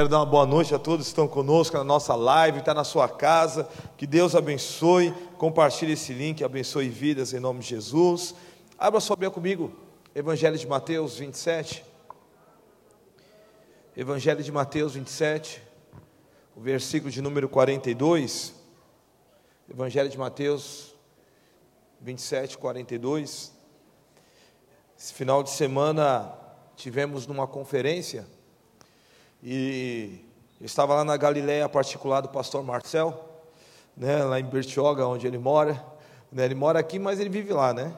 Quero dar uma boa noite a todos que estão conosco na nossa live, está na sua casa. Que Deus abençoe. Compartilhe esse link, abençoe vidas em nome de Jesus. Abra sua Bíblia comigo, Evangelho de Mateus 27. Evangelho de Mateus 27, o versículo de número 42. Evangelho de Mateus 27, 42. Esse final de semana tivemos numa conferência e eu estava lá na Galileia particular do pastor Marcel, né, lá em Bertioga, onde ele mora. Né, ele mora aqui, mas ele vive lá, né?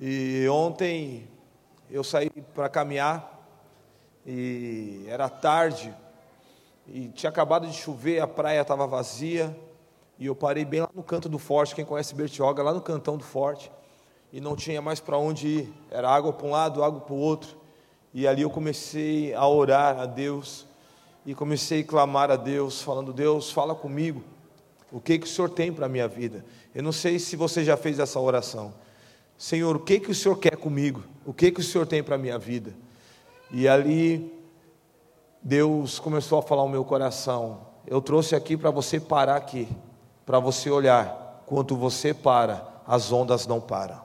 E ontem eu saí para caminhar e era tarde e tinha acabado de chover, a praia estava vazia e eu parei bem lá no canto do forte. Quem conhece Bertioga, lá no cantão do forte e não tinha mais para onde ir. Era água para um lado, água para o outro. E ali eu comecei a orar a Deus e comecei a clamar a Deus, falando: Deus, fala comigo. O que que o Senhor tem para a minha vida? Eu não sei se você já fez essa oração. Senhor, o que que o Senhor quer comigo? O que que o Senhor tem para a minha vida? E ali Deus começou a falar ao meu coração. Eu trouxe aqui para você parar aqui, para você olhar. Quando você para, as ondas não param.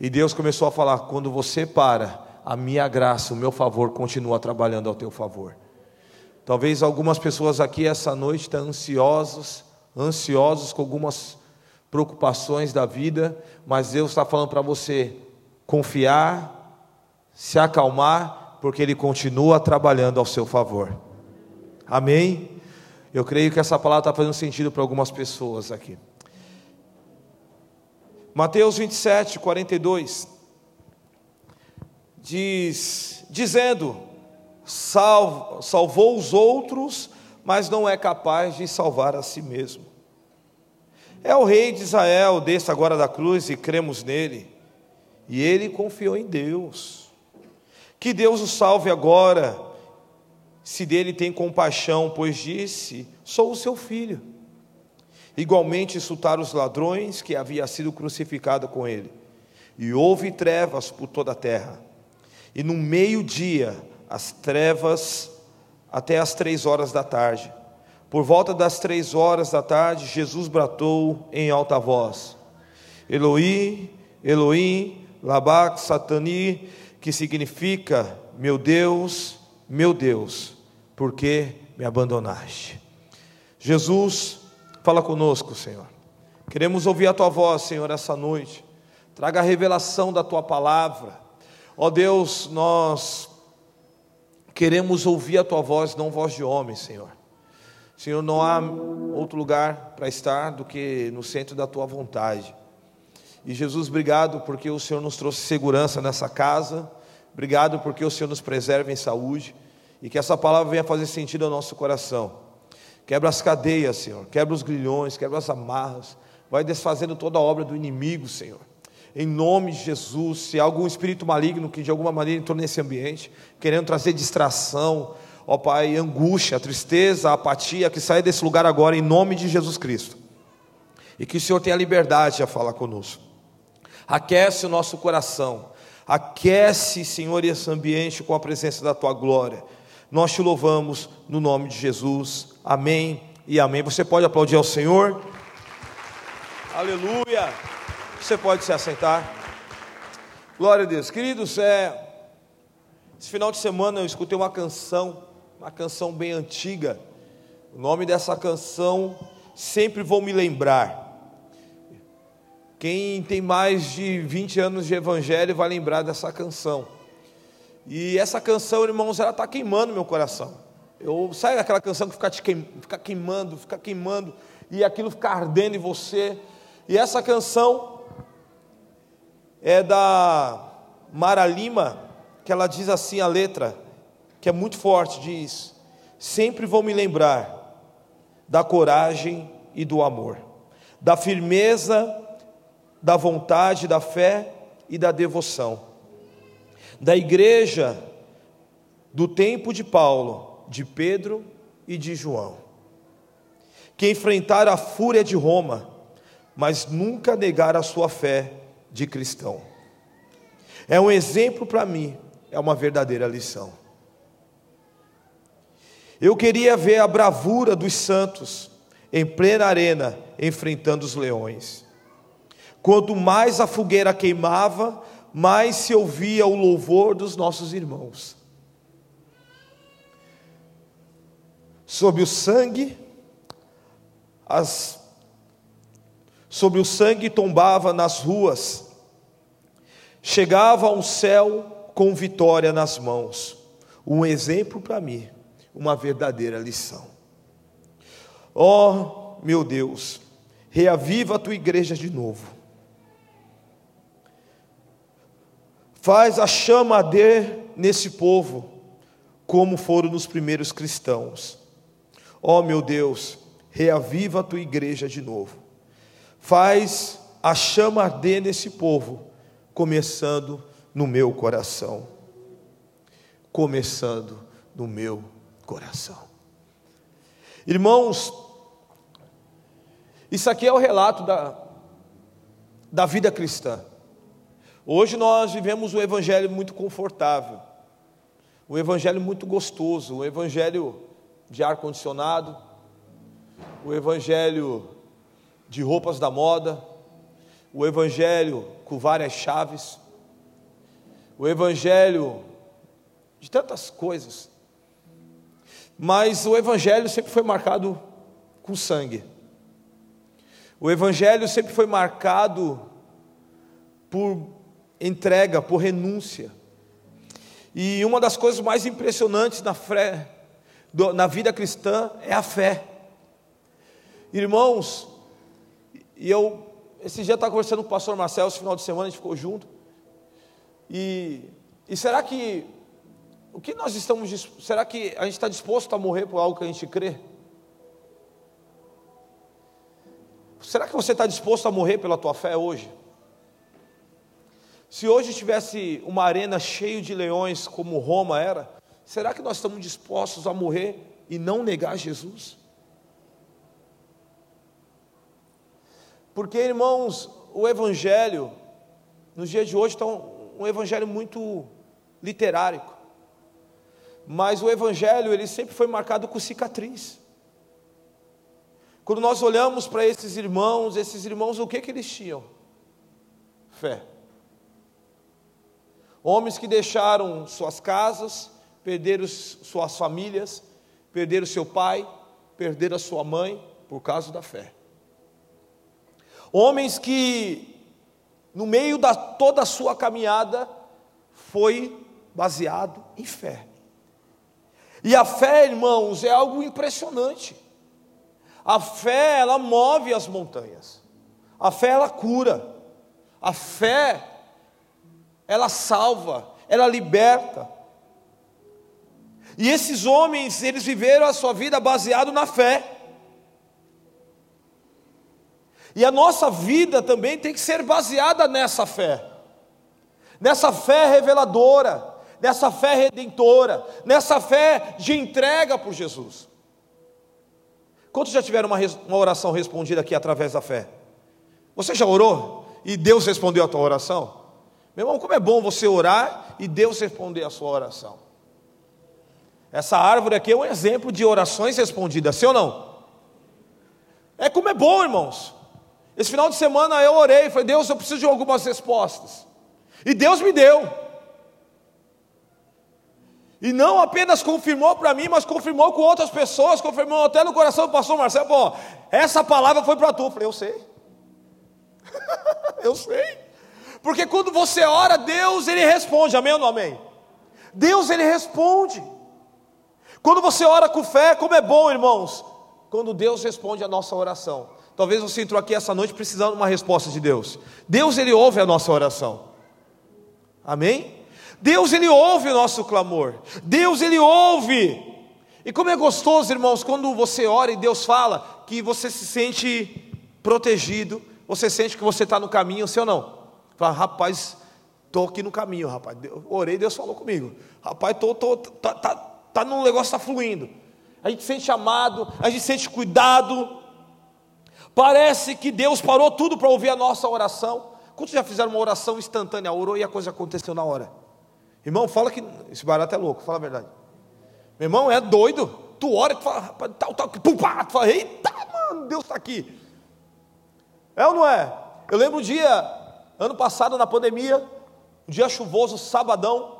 E Deus começou a falar: quando você para, a minha graça, o meu favor continua trabalhando ao teu favor. Talvez algumas pessoas aqui essa noite estão ansiosos, ansiosos com algumas preocupações da vida, mas Deus está falando para você confiar, se acalmar, porque Ele continua trabalhando ao seu favor. Amém? Eu creio que essa palavra está fazendo sentido para algumas pessoas aqui. Mateus 27, 42 diz, dizendo: Salvo, salvou os outros, mas não é capaz de salvar a si mesmo. É o rei de Israel, desça agora da cruz e cremos nele. E ele confiou em Deus. Que Deus o salve agora, se dele tem compaixão, pois disse: Sou o seu filho. Igualmente insultaram os ladrões que havia sido crucificado com ele. E houve trevas por toda a terra e no meio-dia, as trevas, até as três horas da tarde. Por volta das três horas da tarde, Jesus bratou em alta voz: Eloí, Eloí, Labac, Satani, que significa: Meu Deus, meu Deus, por que me abandonaste? Jesus, fala conosco, Senhor. Queremos ouvir a tua voz, Senhor, essa noite. Traga a revelação da tua palavra Ó Deus, nós queremos ouvir a tua voz, não voz de homem, Senhor. Senhor, não há outro lugar para estar do que no centro da tua vontade. E Jesus, obrigado porque o Senhor nos trouxe segurança nessa casa. Obrigado porque o Senhor nos preserva em saúde e que essa palavra venha fazer sentido ao nosso coração. Quebra as cadeias, Senhor. Quebra os grilhões, quebra as amarras. Vai desfazendo toda a obra do inimigo, Senhor em nome de Jesus. Se há algum espírito maligno que de alguma maneira entrou nesse ambiente, querendo trazer distração, ó Pai, angústia, tristeza, apatia, que saia desse lugar agora em nome de Jesus Cristo. E que o Senhor tenha liberdade a falar conosco. Aquece o nosso coração. Aquece, Senhor, esse ambiente com a presença da tua glória. Nós te louvamos no nome de Jesus. Amém e amém. Você pode aplaudir ao Senhor. Aleluia. Você pode se assentar. Glória a Deus. Queridos, é, esse final de semana eu escutei uma canção, uma canção bem antiga. O nome dessa canção sempre vou me lembrar. Quem tem mais de 20 anos de evangelho vai lembrar dessa canção. E essa canção, irmãos, ela está queimando meu coração. Eu, sabe aquela canção que fica, te queim, fica queimando, fica queimando, e aquilo fica ardendo em você. E essa canção, é da Mara Lima, que ela diz assim a letra, que é muito forte, diz: "Sempre vou me lembrar da coragem e do amor, da firmeza, da vontade, da fé e da devoção, da igreja do tempo de Paulo, de Pedro e de João, que enfrentaram a fúria de Roma, mas nunca negaram a sua fé de cristão. É um exemplo para mim, é uma verdadeira lição. Eu queria ver a bravura dos santos em plena arena enfrentando os leões. Quanto mais a fogueira queimava, mais se ouvia o louvor dos nossos irmãos. Sobre o sangue, as, sobre o sangue tombava nas ruas, chegava ao céu com vitória nas mãos. Um exemplo para mim, uma verdadeira lição. Ó oh, meu Deus, reaviva a tua igreja de novo Faz a chama arder nesse povo, como foram nos primeiros cristãos. Ó oh, meu Deus, reaviva a tua igreja de novo. Faz a chama arder nesse povo, começando no meu coração. Começando no meu coração. Irmãos, isso aqui é o relato da, da vida cristã. Hoje nós vivemos um evangelho muito confortável, um evangelho muito gostoso, um evangelho de ar condicionado, o um evangelho de roupas da moda, o evangelho com várias chaves, o evangelho de tantas coisas. Mas o evangelho sempre foi marcado com sangue. O evangelho sempre foi marcado por entrega, por renúncia. E uma das coisas mais impressionantes na, fé, na vida cristã é a fé. Irmãos, e eu, esse dia estava conversando com o pastor Marcelo, esse final de semana a gente ficou junto. E, e será que, o que nós estamos, será que a gente está disposto a morrer por algo que a gente crê? Será que você está disposto a morrer pela tua fé hoje? Se hoje tivesse uma arena cheia de leões como Roma era, será que nós estamos dispostos a morrer e não negar Jesus? Porque, irmãos, o Evangelho, nos dias de hoje, está um, um Evangelho muito literário. Mas o Evangelho, ele sempre foi marcado com cicatriz. Quando nós olhamos para esses irmãos, esses irmãos, o que, que eles tinham? Fé. Homens que deixaram suas casas, perderam suas famílias, perderam seu pai, perderam a sua mãe por causa da fé. Homens que, no meio da toda a sua caminhada, foi baseado em fé. E a fé, irmãos, é algo impressionante. A fé, ela move as montanhas. A fé, ela cura. A fé, ela salva, ela liberta. E esses homens, eles viveram a sua vida baseado na fé. E a nossa vida também tem que ser baseada nessa fé. Nessa fé reveladora, nessa fé redentora, nessa fé de entrega por Jesus. Quantos já tiveram uma, uma oração respondida aqui através da fé? Você já orou e Deus respondeu a tua oração? Meu irmão, como é bom você orar e Deus responder a sua oração. Essa árvore aqui é um exemplo de orações respondidas, sim ou não? É como é bom, irmãos. Esse final de semana eu orei, falei, Deus, eu preciso de algumas respostas. E Deus me deu. E não apenas confirmou para mim, mas confirmou com outras pessoas, confirmou até no coração do pastor Marcelo, essa palavra foi para tu. Eu falei, eu sei. eu sei. Porque quando você ora, Deus ele responde, amém ou não amém? Deus ele responde. Quando você ora com fé, como é bom, irmãos, quando Deus responde a nossa oração. Talvez você entrou aqui essa noite precisando de uma resposta de Deus. Deus ele ouve a nossa oração. Amém? Deus ele ouve o nosso clamor. Deus ele ouve. E como é gostoso, irmãos, quando você ora e Deus fala que você se sente protegido, você sente que você está no caminho, sim ou não? Fala, rapaz, estou aqui no caminho, rapaz. Eu orei, Deus falou comigo. Rapaz, tô, tô, tá, tá, tá no negócio está fluindo. A gente sente amado, a gente sente cuidado. Parece que Deus parou tudo para ouvir a nossa oração. Quantos já fizeram uma oração instantânea? Orou e a coisa aconteceu na hora. Irmão, fala que. Esse barato é louco, fala a verdade. Meu irmão, é doido. tu ora e fala, tal, tal, pum, pá, tu fala, eita, mano, Deus está aqui. É ou não é? Eu lembro um dia, ano passado, na pandemia, um dia chuvoso, sabadão,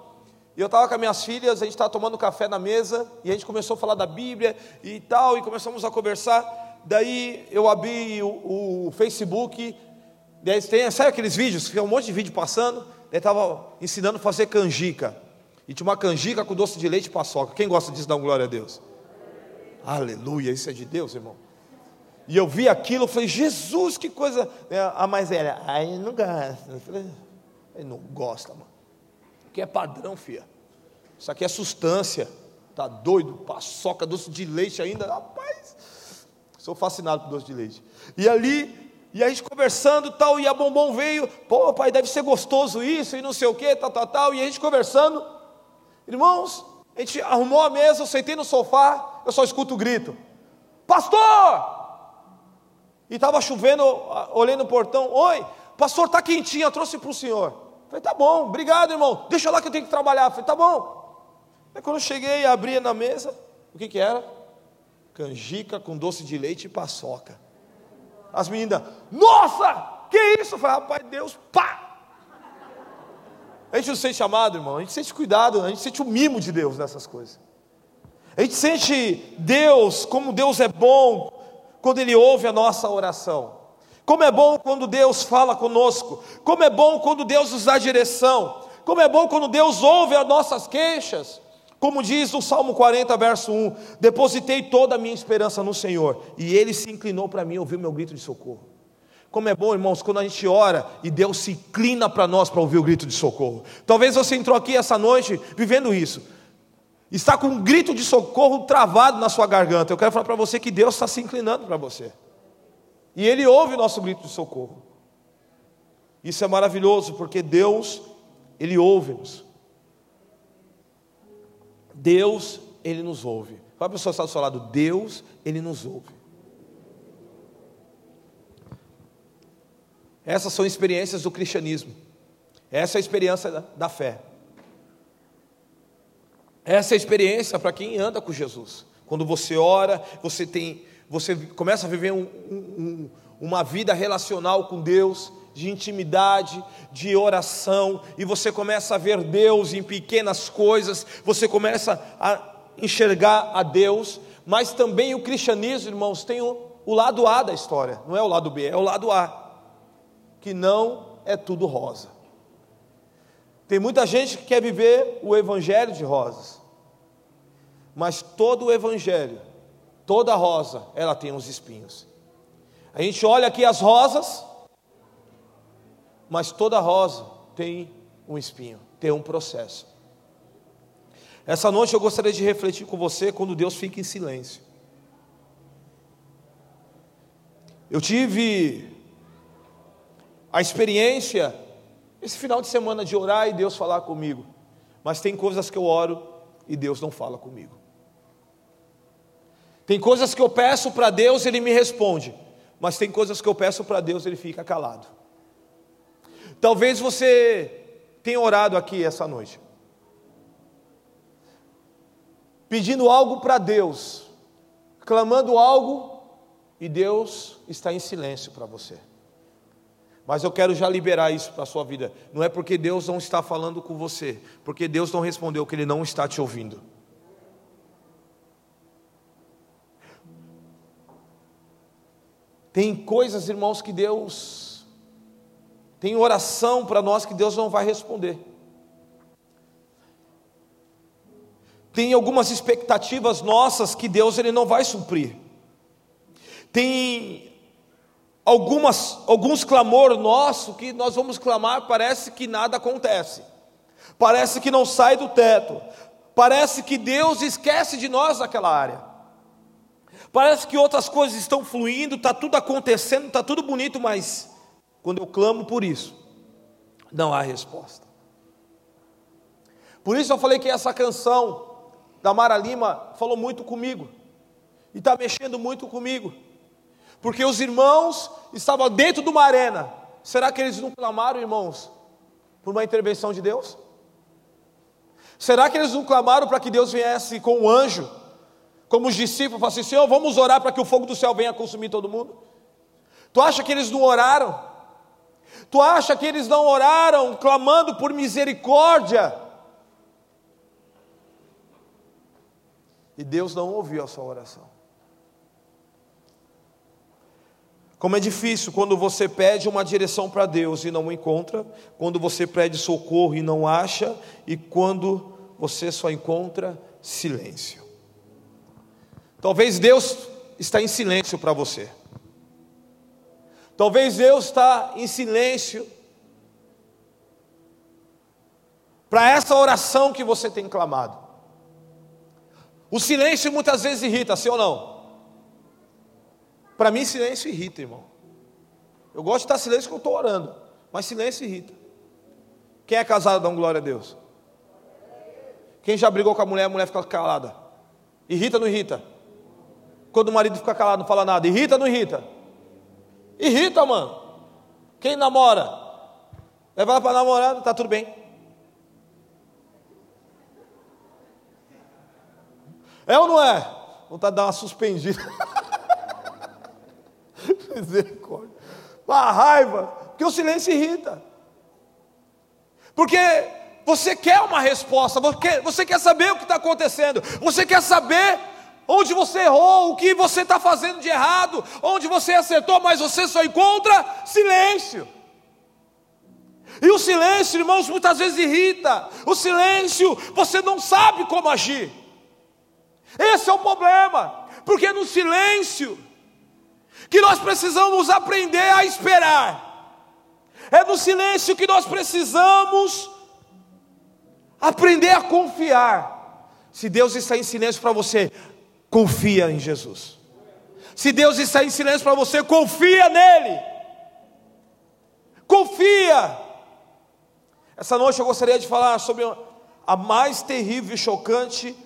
e eu estava com as minhas filhas, a gente estava tomando café na mesa, e a gente começou a falar da Bíblia e tal, e começamos a conversar. Daí eu abri o, o Facebook, daí tem, sabe aqueles vídeos? Fica um monte de vídeo passando. Ele estava ensinando a fazer canjica. E tinha uma canjica com doce de leite e paçoca. Quem gosta disso, dá um glória a Deus. Aleluia, isso é de Deus, irmão. E eu vi aquilo, eu falei, Jesus, que coisa. A mais velha, aí não gosta. Eu falei, não gosta, mano. Que é padrão, filha. Isso aqui é substância. Tá doido? Paçoca, doce de leite ainda. Rapaz, sou fascinado por doce de leite. E ali, e a gente conversando tal, e a bombom veio. Pô, pai, deve ser gostoso isso, e não sei o que, tal, tal, tal. E a gente conversando. Irmãos, a gente arrumou a mesa, eu sentei no sofá, eu só escuto o grito: Pastor! E estava chovendo, olhei no portão, oi, pastor, está quentinho, eu trouxe para o senhor. Falei, tá bom, obrigado, irmão, deixa lá que eu tenho que trabalhar. Falei, tá bom. Aí quando eu cheguei, abri na mesa, o que que era? Canjica com doce de leite e paçoca. As meninas, nossa, que isso? Eu falei, rapaz, Deus, pá! A gente não sente chamado, irmão, a gente sente cuidado, a gente sente o mimo de Deus nessas coisas. A gente sente Deus, como Deus é bom, quando Ele ouve a nossa oração. Como é bom quando Deus fala conosco. Como é bom quando Deus nos dá direção. Como é bom quando Deus ouve as nossas queixas. Como diz o Salmo 40, verso 1: Depositei toda a minha esperança no Senhor, e Ele se inclinou para mim e ouviu meu grito de socorro. Como é bom, irmãos, quando a gente ora e Deus se inclina para nós para ouvir o grito de socorro. Talvez você entrou aqui essa noite vivendo isso está com um grito de socorro travado na sua garganta, eu quero falar para você que Deus está se inclinando para você. E Ele ouve o nosso grito de socorro. Isso é maravilhoso, porque Deus, Ele ouve-nos. Deus, Ele nos ouve. Fala a pessoa que está do seu lado, Deus, Ele nos ouve. Essas são experiências do cristianismo. Essa é a experiência da, da fé. Essa é a experiência para quem anda com Jesus. Quando você ora, você tem, você começa a viver um, um, uma vida relacional com Deus, de intimidade, de oração, e você começa a ver Deus em pequenas coisas, você começa a enxergar a Deus, mas também o cristianismo, irmãos, tem o, o lado A da história, não é o lado B, é o lado A, que não é tudo rosa. Tem muita gente que quer viver o evangelho de rosas. Mas todo o evangelho, toda rosa, ela tem uns espinhos. A gente olha aqui as rosas, mas toda rosa tem um espinho, tem um processo. Essa noite eu gostaria de refletir com você quando Deus fica em silêncio. Eu tive a experiência esse final de semana de orar e Deus falar comigo, mas tem coisas que eu oro e Deus não fala comigo. Tem coisas que eu peço para Deus, Ele me responde, mas tem coisas que eu peço para Deus, Ele fica calado. Talvez você tenha orado aqui essa noite, pedindo algo para Deus, clamando algo, e Deus está em silêncio para você. Mas eu quero já liberar isso para a sua vida. Não é porque Deus não está falando com você, porque Deus não respondeu que Ele não está te ouvindo. Tem coisas, irmãos, que Deus tem oração para nós que Deus não vai responder. Tem algumas expectativas nossas que Deus ele não vai suprir. Tem algumas alguns clamor nosso que nós vamos clamar, parece que nada acontece. Parece que não sai do teto. Parece que Deus esquece de nós naquela área. Parece que outras coisas estão fluindo, está tudo acontecendo, está tudo bonito, mas quando eu clamo por isso, não há resposta. Por isso eu falei que essa canção da Mara Lima falou muito comigo, e está mexendo muito comigo, porque os irmãos estavam dentro de uma arena, será que eles não clamaram, irmãos, por uma intervenção de Deus? Será que eles não clamaram para que Deus viesse com um anjo? Como os discípulos falaram assim: Senhor, vamos orar para que o fogo do céu venha consumir todo mundo. Tu acha que eles não oraram? Tu acha que eles não oraram clamando por misericórdia? E Deus não ouviu a sua oração. Como é difícil quando você pede uma direção para Deus e não encontra, quando você pede socorro e não acha, e quando você só encontra silêncio. Talvez Deus está em silêncio para você. Talvez Deus está em silêncio para essa oração que você tem clamado. O silêncio muitas vezes irrita, sim ou não? Para mim, silêncio irrita, irmão. Eu gosto de estar silêncio quando eu estou orando, mas silêncio irrita. Quem é casado, dá um glória a Deus. Quem já brigou com a mulher, a mulher fica calada. Irrita ou não irrita? Quando o marido fica calado, não fala nada. Irrita ou não irrita? Irrita, mano. Quem namora? Leva ela para namorar, tá tudo bem. É ou não é? Vontade de dar uma suspendida. Misericórdia. Uma raiva. Porque o silêncio irrita. Porque você quer uma resposta, você quer saber o que está acontecendo, você quer saber onde você errou, o que você está fazendo de errado, onde você acertou, mas você só encontra silêncio. E o silêncio, irmãos, muitas vezes irrita. O silêncio, você não sabe como agir. Esse é o problema, porque no silêncio que nós precisamos aprender a esperar. É no silêncio que nós precisamos aprender a confiar. Se Deus está em silêncio para você, confia em Jesus. Se Deus está em silêncio para você, confia nele. Confia. Essa noite eu gostaria de falar sobre a mais terrível e chocante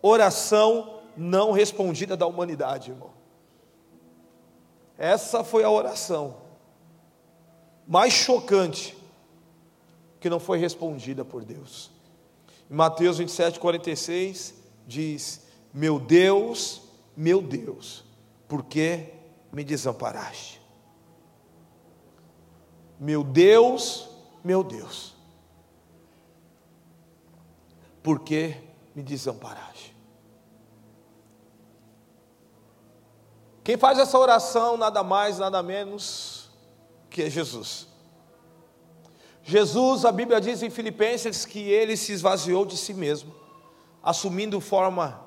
oração não respondida da humanidade, irmão. Essa foi a oração mais chocante que não foi respondida por Deus. Em Mateus 27, 46, diz: Meu Deus, meu Deus, por que me desamparaste? Meu Deus, meu Deus, por que me desamparaste? Quem faz essa oração, nada mais, nada menos que é Jesus. Jesus, a Bíblia diz em Filipenses que ele se esvaziou de si mesmo, assumindo forma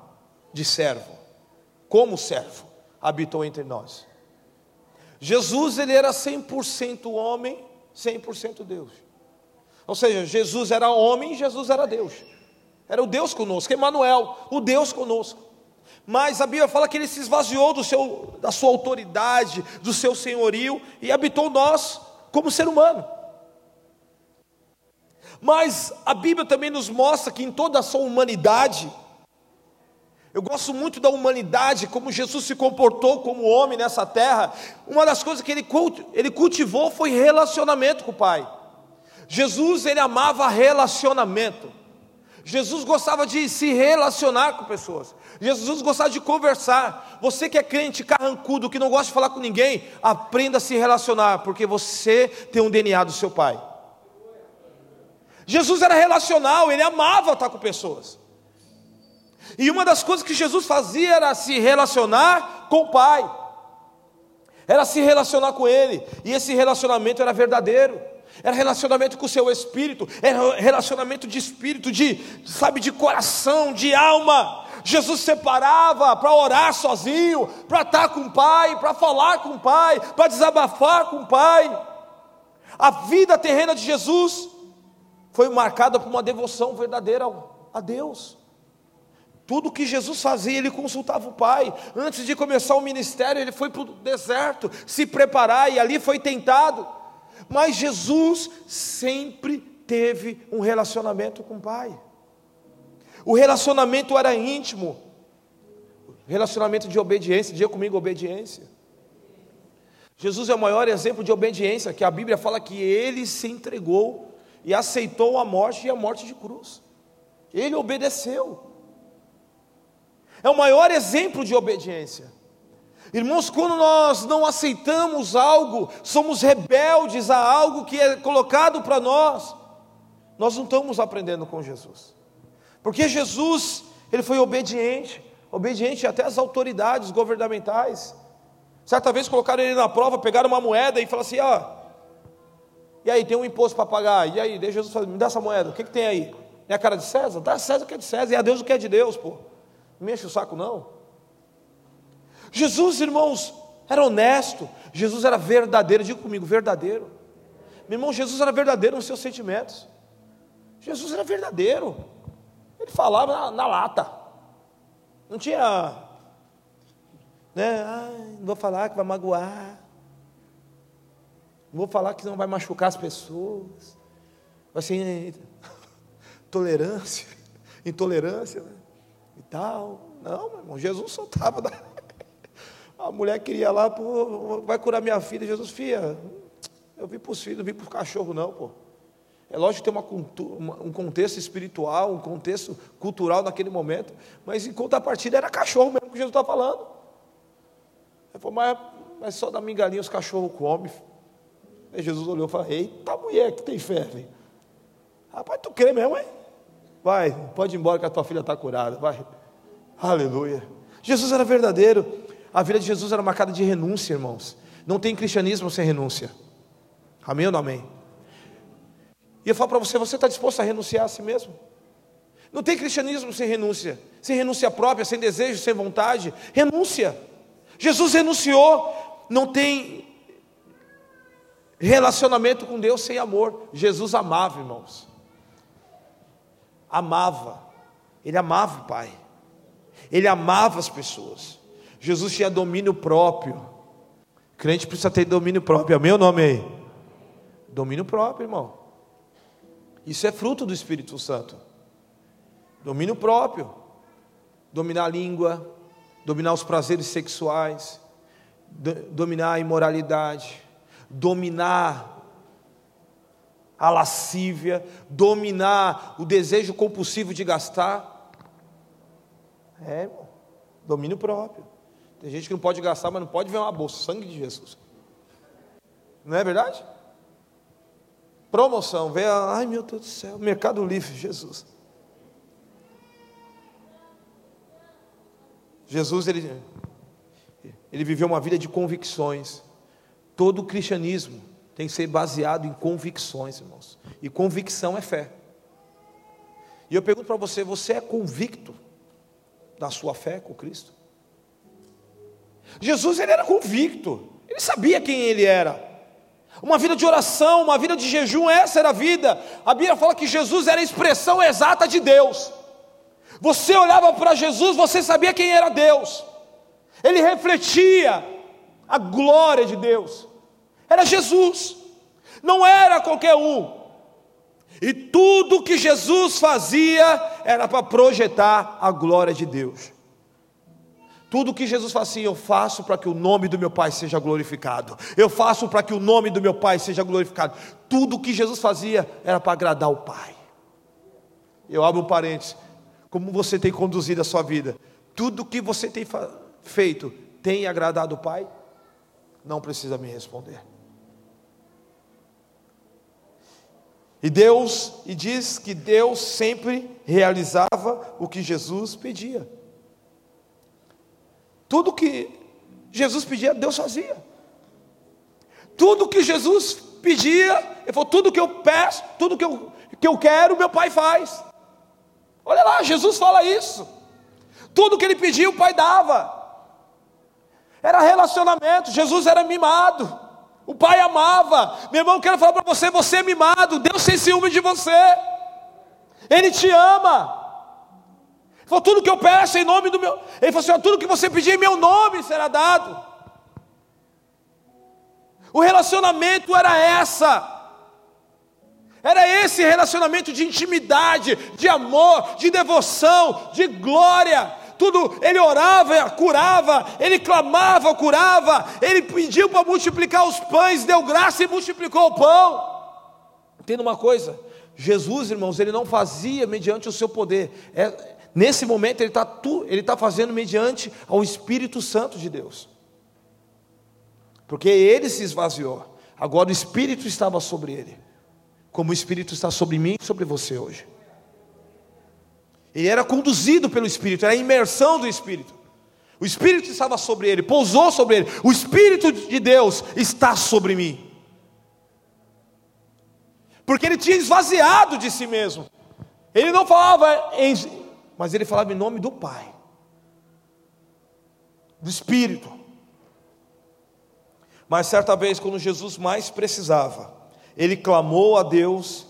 de servo, como servo, habitou entre nós. Jesus, ele era 100% homem, 100% Deus. Ou seja, Jesus era homem, Jesus era Deus. Era o Deus conosco, Emmanuel, o Deus conosco. Mas a Bíblia fala que ele se esvaziou do seu, da sua autoridade, do seu senhorio e habitou nós como ser humano. Mas a Bíblia também nos mostra que em toda a sua humanidade, eu gosto muito da humanidade, como Jesus se comportou como homem nessa terra. Uma das coisas que ele, cultivou foi relacionamento com o Pai. Jesus, ele amava relacionamento. Jesus gostava de se relacionar com pessoas. Jesus gostava de conversar. Você que é crente carrancudo, que não gosta de falar com ninguém, aprenda a se relacionar, porque você tem um DNA do seu pai. Jesus era relacional, ele amava estar com pessoas. E uma das coisas que Jesus fazia era se relacionar com o Pai, era se relacionar com Ele, e esse relacionamento era verdadeiro era relacionamento com o seu espírito, era relacionamento de espírito, de, sabe, de coração, de alma. Jesus separava para orar sozinho, para estar com o Pai, para falar com o Pai, para desabafar com o Pai. A vida terrena de Jesus foi marcada por uma devoção verdadeira a Deus. Tudo que Jesus fazia, ele consultava o Pai. Antes de começar o ministério, ele foi para o deserto se preparar e ali foi tentado. Mas Jesus sempre teve um relacionamento com o Pai. O relacionamento era íntimo. Relacionamento de obediência, diga comigo obediência. Jesus é o maior exemplo de obediência, que a Bíblia fala que ele se entregou e aceitou a morte e a morte de cruz. Ele obedeceu. É o maior exemplo de obediência. Irmãos, quando nós não aceitamos algo, somos rebeldes a algo que é colocado para nós, nós não estamos aprendendo com Jesus. Porque Jesus, ele foi obediente, obediente até às autoridades governamentais. Certa vez colocaram ele na prova, pegaram uma moeda e falaram assim: ó, e aí, tem um imposto para pagar, e aí, Jesus falar, me dá essa moeda, o que, que tem aí? É a cara de César? Dá a César o que é de César, e a Deus o que é de Deus, pô. Me enche o saco, não. Jesus, irmãos, era honesto, Jesus era verdadeiro, diga comigo, verdadeiro. Meu irmão, Jesus era verdadeiro nos seus sentimentos. Jesus era verdadeiro. Ele falava na, na lata. Não tinha, né? Ah, não vou falar que vai magoar. Não vou falar que não vai machucar as pessoas. Vai ser tolerância, intolerância, né? Tal. Não, meu irmão, Jesus soltava da. A mulher queria lá, pô, vai curar minha filha. Jesus, filha, eu vim para os filhos, não vim para cachorro, não, pô. É lógico que tem uma, um contexto espiritual, um contexto cultural naquele momento, mas em contrapartida era cachorro mesmo que Jesus está falando. Ele falou, mas, mas só da mingalinha os cachorros comem. Aí Jesus olhou e falou: Eita mulher que tem fé, velho. Rapaz, tu crê mesmo, hein? Vai, pode ir embora que a tua filha está curada. Vai. Aleluia. Jesus era verdadeiro. A vida de Jesus era marcada de renúncia, irmãos. Não tem cristianismo sem renúncia. Amém ou não amém? E eu falo para você: você está disposto a renunciar a si mesmo? Não tem cristianismo sem renúncia, sem renúncia própria, sem desejo, sem vontade. Renúncia. Jesus renunciou. Não tem relacionamento com Deus sem amor. Jesus amava, irmãos. Amava. Ele amava o Pai. Ele amava as pessoas. Jesus tinha domínio próprio. O crente precisa ter domínio próprio. É meu nome aí. Domínio próprio, irmão. Isso é fruto do Espírito Santo. Domínio próprio. Dominar a língua, dominar os prazeres sexuais, dominar a imoralidade, dominar a lascívia, dominar o desejo compulsivo de gastar. É, irmão, domínio próprio. Tem gente que não pode gastar, mas não pode ver uma bolsa, sangue de Jesus. Não é verdade? Promoção, vê, ai meu Deus do céu, Mercado Livre, Jesus. Jesus, ele, ele viveu uma vida de convicções. Todo o cristianismo tem que ser baseado em convicções, irmãos. E convicção é fé. E eu pergunto para você: você é convicto da sua fé com Cristo? Jesus ele era convicto, ele sabia quem ele era. Uma vida de oração, uma vida de jejum, essa era a vida. A Bíblia fala que Jesus era a expressão exata de Deus. Você olhava para Jesus, você sabia quem era Deus. Ele refletia a glória de Deus. Era Jesus. Não era qualquer um. E tudo que Jesus fazia era para projetar a glória de Deus. Tudo que Jesus fazia, eu faço para que o nome do meu Pai seja glorificado. Eu faço para que o nome do meu Pai seja glorificado. Tudo que Jesus fazia era para agradar o Pai. Eu abro um parênteses. Como você tem conduzido a sua vida? Tudo que você tem feito tem agradado o Pai? Não precisa me responder. E Deus, e diz que Deus sempre realizava o que Jesus pedia. Tudo que Jesus pedia, Deus fazia. Tudo que Jesus pedia, ele falou: tudo que eu peço, tudo que eu, que eu quero, meu pai faz. Olha lá, Jesus fala isso. Tudo que ele pedia, o pai dava. Era relacionamento, Jesus era mimado. O pai amava. Meu irmão, quero falar para você: você é mimado. Deus tem ciúme de você. Ele te ama. Ele falou: tudo que eu peço em nome do meu. Ele falou assim: tudo que você pedir em meu nome será dado. O relacionamento era essa. Era esse relacionamento de intimidade, de amor, de devoção, de glória. Tudo, ele orava, curava, ele clamava, curava, ele pediu para multiplicar os pães, deu graça e multiplicou o pão. Entenda uma coisa: Jesus, irmãos, ele não fazia mediante o seu poder, é, nesse momento ele está tá fazendo mediante ao Espírito Santo de Deus. Porque ele se esvaziou. Agora o Espírito estava sobre ele. Como o Espírito está sobre mim e sobre você hoje. Ele era conduzido pelo Espírito, era a imersão do Espírito. O Espírito estava sobre ele, pousou sobre ele. O Espírito de Deus está sobre mim. Porque ele tinha esvaziado de si mesmo. Ele não falava em, mas ele falava em nome do Pai, do Espírito. Mas certa vez, quando Jesus mais precisava, ele clamou a Deus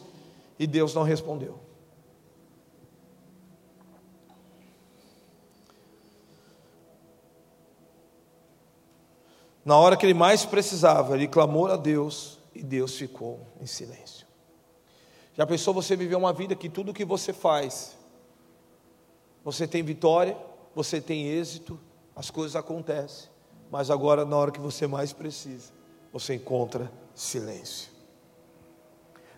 e Deus não respondeu. Na hora que ele mais precisava, ele clamou a Deus e Deus ficou em silêncio. Já pensou você viver uma vida que tudo que você faz, você tem vitória, você tem êxito, as coisas acontecem. Mas agora, na hora que você mais precisa, você encontra silêncio.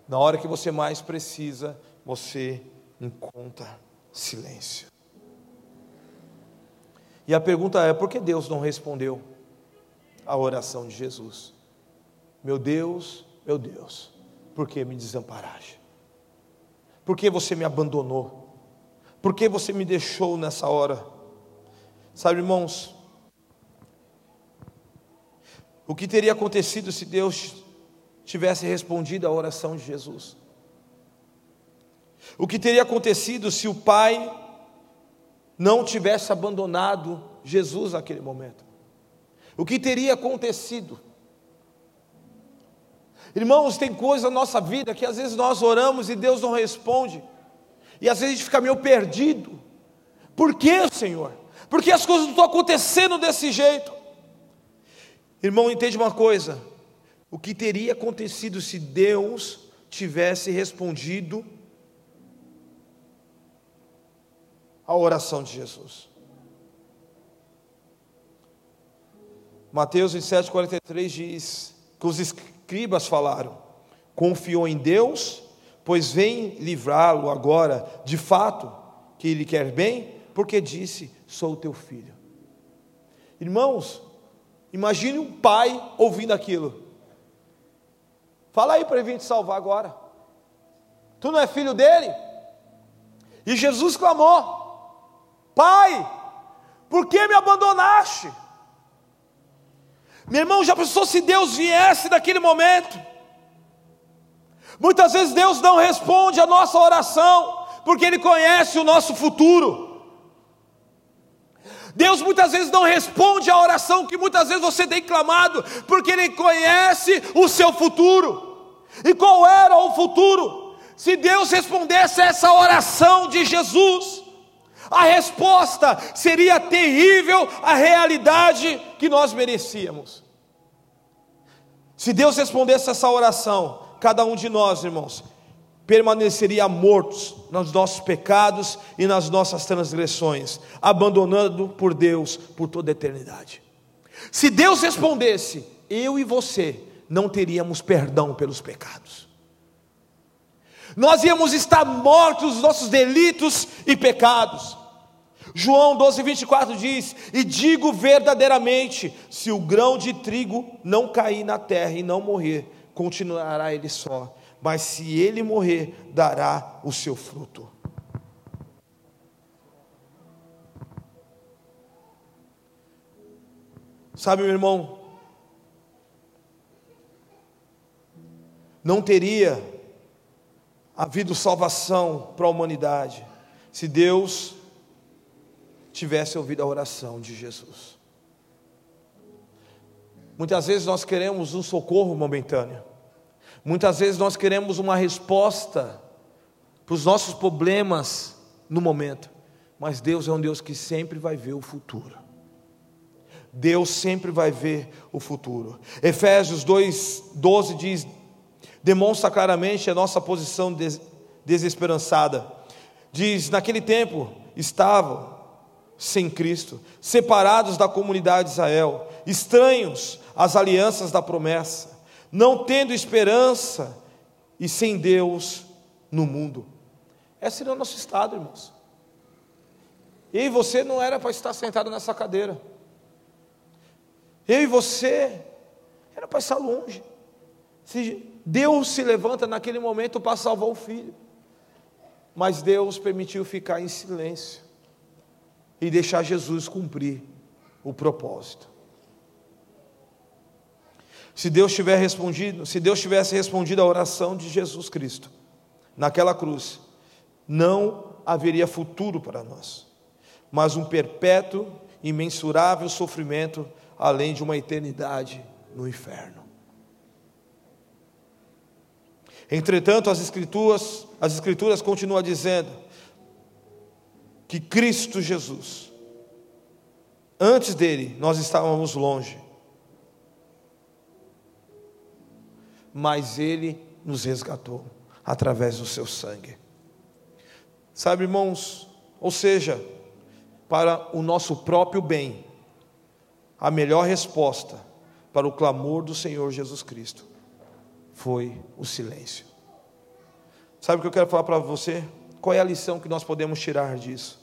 Na hora que você mais precisa, você encontra silêncio. E a pergunta é: por que Deus não respondeu a oração de Jesus? Meu Deus, meu Deus, por que me desamparaste? Por que você me abandonou? Por que você me deixou nessa hora? Sabe, irmãos, o que teria acontecido se Deus tivesse respondido à oração de Jesus? O que teria acontecido se o Pai não tivesse abandonado Jesus naquele momento? O que teria acontecido? Irmãos, tem coisa na nossa vida que às vezes nós oramos e Deus não responde, e às vezes a gente fica meio perdido. Por que, Senhor? Porque as coisas não estão acontecendo desse jeito. Irmão, entende uma coisa: o que teria acontecido se Deus tivesse respondido à oração de Jesus? Mateus 27, 43 diz que os escribas falaram: confiou em Deus, pois vem livrá-lo agora, de fato, que ele quer bem, porque disse: Sou teu filho. Irmãos, Imagine um pai ouvindo aquilo. Fala aí para ele vir te salvar agora. Tu não é filho dele? E Jesus clamou: Pai, por que me abandonaste? Meu irmão, já pensou se Deus viesse naquele momento? Muitas vezes Deus não responde a nossa oração, porque Ele conhece o nosso futuro. Deus muitas vezes não responde à oração que muitas vezes você tem clamado, porque Ele conhece o seu futuro. E qual era o futuro? Se Deus respondesse a essa oração de Jesus, a resposta seria terrível à realidade que nós merecíamos. Se Deus respondesse essa oração, cada um de nós, irmãos, permaneceria mortos nos nossos pecados e nas nossas transgressões, abandonando por Deus por toda a eternidade. Se Deus respondesse, eu e você não teríamos perdão pelos pecados. Nós íamos estar mortos nos nossos delitos e pecados. João 12, 24 diz: E digo verdadeiramente: se o grão de trigo não cair na terra e não morrer, continuará ele só mas se ele morrer, dará o seu fruto. Sabe, meu irmão, não teria havido salvação para a humanidade se Deus tivesse ouvido a oração de Jesus. Muitas vezes nós queremos um socorro momentâneo. Muitas vezes nós queremos uma resposta para os nossos problemas no momento, mas Deus é um Deus que sempre vai ver o futuro. Deus sempre vai ver o futuro. Efésios 2:12 diz: demonstra claramente a nossa posição des desesperançada. Diz: naquele tempo estavam sem Cristo, separados da comunidade de Israel, estranhos às alianças da promessa não tendo esperança e sem Deus no mundo. Esse seria o nosso estado, irmãos. Eu e você não era para estar sentado nessa cadeira. Eu e você era para estar longe. Se Deus se levanta naquele momento para salvar o filho. Mas Deus permitiu ficar em silêncio e deixar Jesus cumprir o propósito. Se Deus tiver respondido, se Deus tivesse respondido à oração de Jesus Cristo naquela cruz, não haveria futuro para nós, mas um perpétuo, imensurável sofrimento, além de uma eternidade no inferno. Entretanto, as escrituras, as escrituras continuam dizendo que Cristo Jesus, antes dele, nós estávamos longe, mas ele nos resgatou através do seu sangue. Sabe, irmãos, ou seja, para o nosso próprio bem, a melhor resposta para o clamor do Senhor Jesus Cristo foi o silêncio. Sabe o que eu quero falar para você? Qual é a lição que nós podemos tirar disso?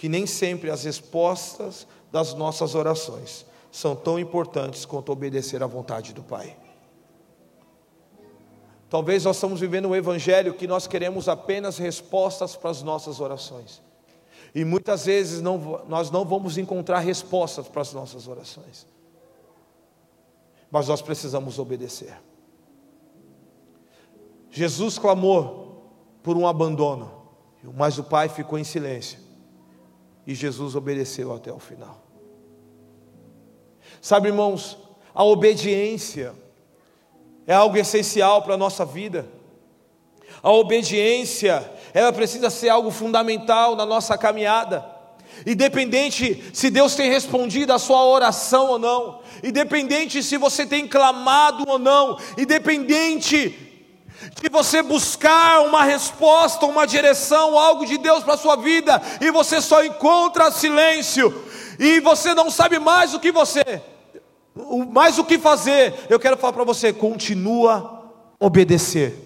Que nem sempre as respostas das nossas orações são tão importantes quanto obedecer à vontade do Pai. Talvez nós estamos vivendo um evangelho que nós queremos apenas respostas para as nossas orações. E muitas vezes não, nós não vamos encontrar respostas para as nossas orações. Mas nós precisamos obedecer. Jesus clamou por um abandono, mas o pai ficou em silêncio. E Jesus obedeceu até o final. Sabe, irmãos, a obediência é algo essencial para a nossa vida. A obediência, ela precisa ser algo fundamental na nossa caminhada. Independente se Deus tem respondido a sua oração ou não, independente se você tem clamado ou não, independente de você buscar uma resposta, uma direção, algo de Deus para a sua vida, e você só encontra silêncio, e você não sabe mais o que você mais o que fazer, eu quero falar para você: continua obedecer.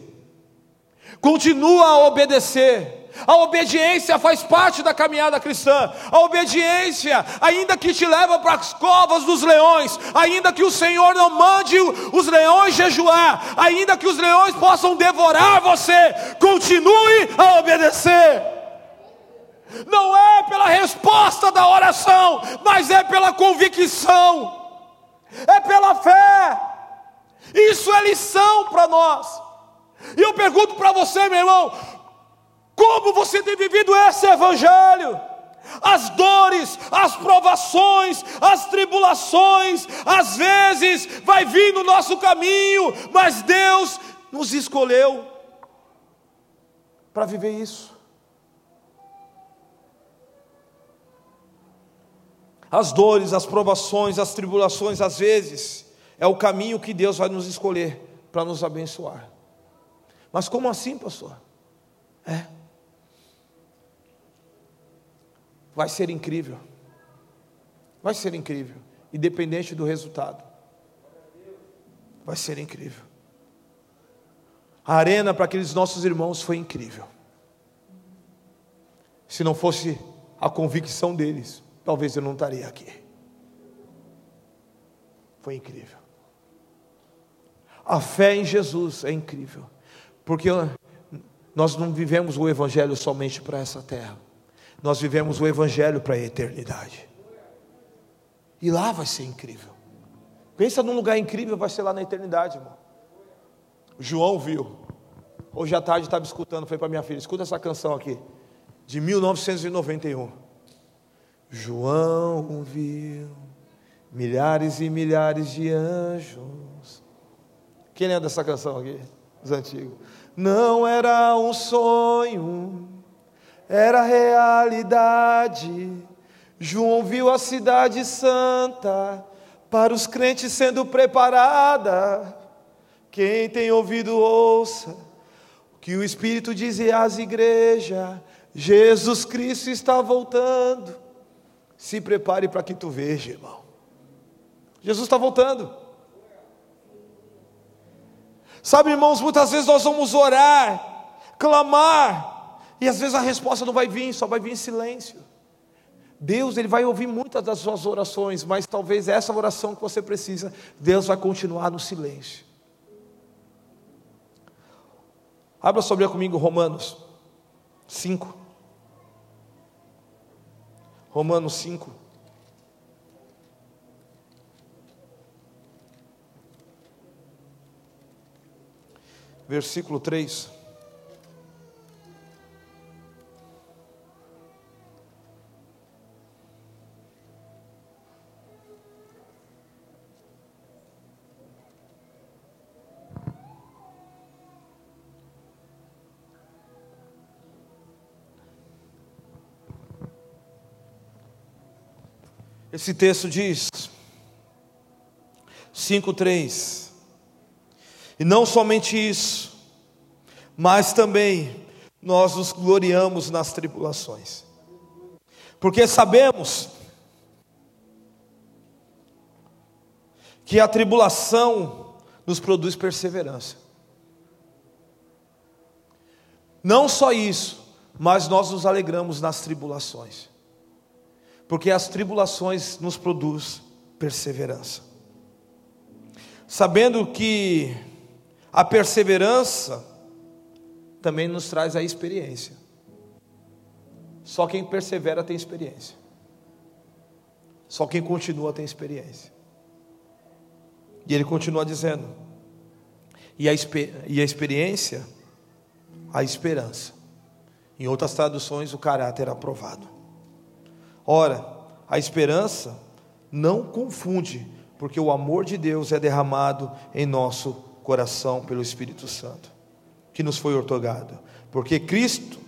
Continua a obedecer. A obediência faz parte da caminhada cristã. A obediência, ainda que te leva para as covas dos leões, ainda que o Senhor não mande os leões jejuar, ainda que os leões possam devorar você, continue a obedecer. Não é pela resposta da oração, mas é pela convicção é pela fé. Isso é lição para nós. E eu pergunto para você, meu irmão, como você tem vivido esse evangelho? As dores, as provações, as tribulações, às vezes vai vir no nosso caminho, mas Deus nos escolheu para viver isso. as dores, as provações, as tribulações, às vezes, é o caminho que Deus vai nos escolher para nos abençoar. Mas como assim, pastor? É. Vai ser incrível. Vai ser incrível, independente do resultado. Vai ser incrível. A arena para aqueles nossos irmãos foi incrível. Se não fosse a convicção deles, talvez eu não estaria aqui. Foi incrível. A fé em Jesus é incrível, porque nós não vivemos o Evangelho somente para essa terra, nós vivemos o Evangelho para a eternidade. E lá vai ser incrível. Pensa num lugar incrível, vai ser lá na eternidade, irmão. João viu. Hoje à tarde estava escutando, foi para minha filha, escuta essa canção aqui, de 1991. João viu milhares e milhares de anjos. Quem lembra dessa canção aqui? Os antigos. Não era um sonho, era realidade. João viu a cidade santa para os crentes sendo preparada. Quem tem ouvido, ouça o que o Espírito diz às igrejas: Jesus Cristo está voltando. Se prepare para que tu veja, irmão. Jesus está voltando. Sabe, irmãos, muitas vezes nós vamos orar, clamar, e às vezes a resposta não vai vir, só vai vir em silêncio. Deus ele vai ouvir muitas das suas orações, mas talvez essa oração que você precisa, Deus vai continuar no silêncio. Abra sobre comigo Romanos 5. Romanos 5. Versículo 3. Esse texto diz, 5,3: E não somente isso, mas também nós nos gloriamos nas tribulações, porque sabemos que a tribulação nos produz perseverança. Não só isso, mas nós nos alegramos nas tribulações porque as tribulações nos produz perseverança. Sabendo que a perseverança também nos traz a experiência. Só quem persevera tem experiência. Só quem continua tem experiência. E ele continua dizendo: e a, e a experiência, a esperança. Em outras traduções, o caráter aprovado. Ora, a esperança não confunde, porque o amor de Deus é derramado em nosso coração pelo Espírito Santo, que nos foi otorgado. Porque Cristo,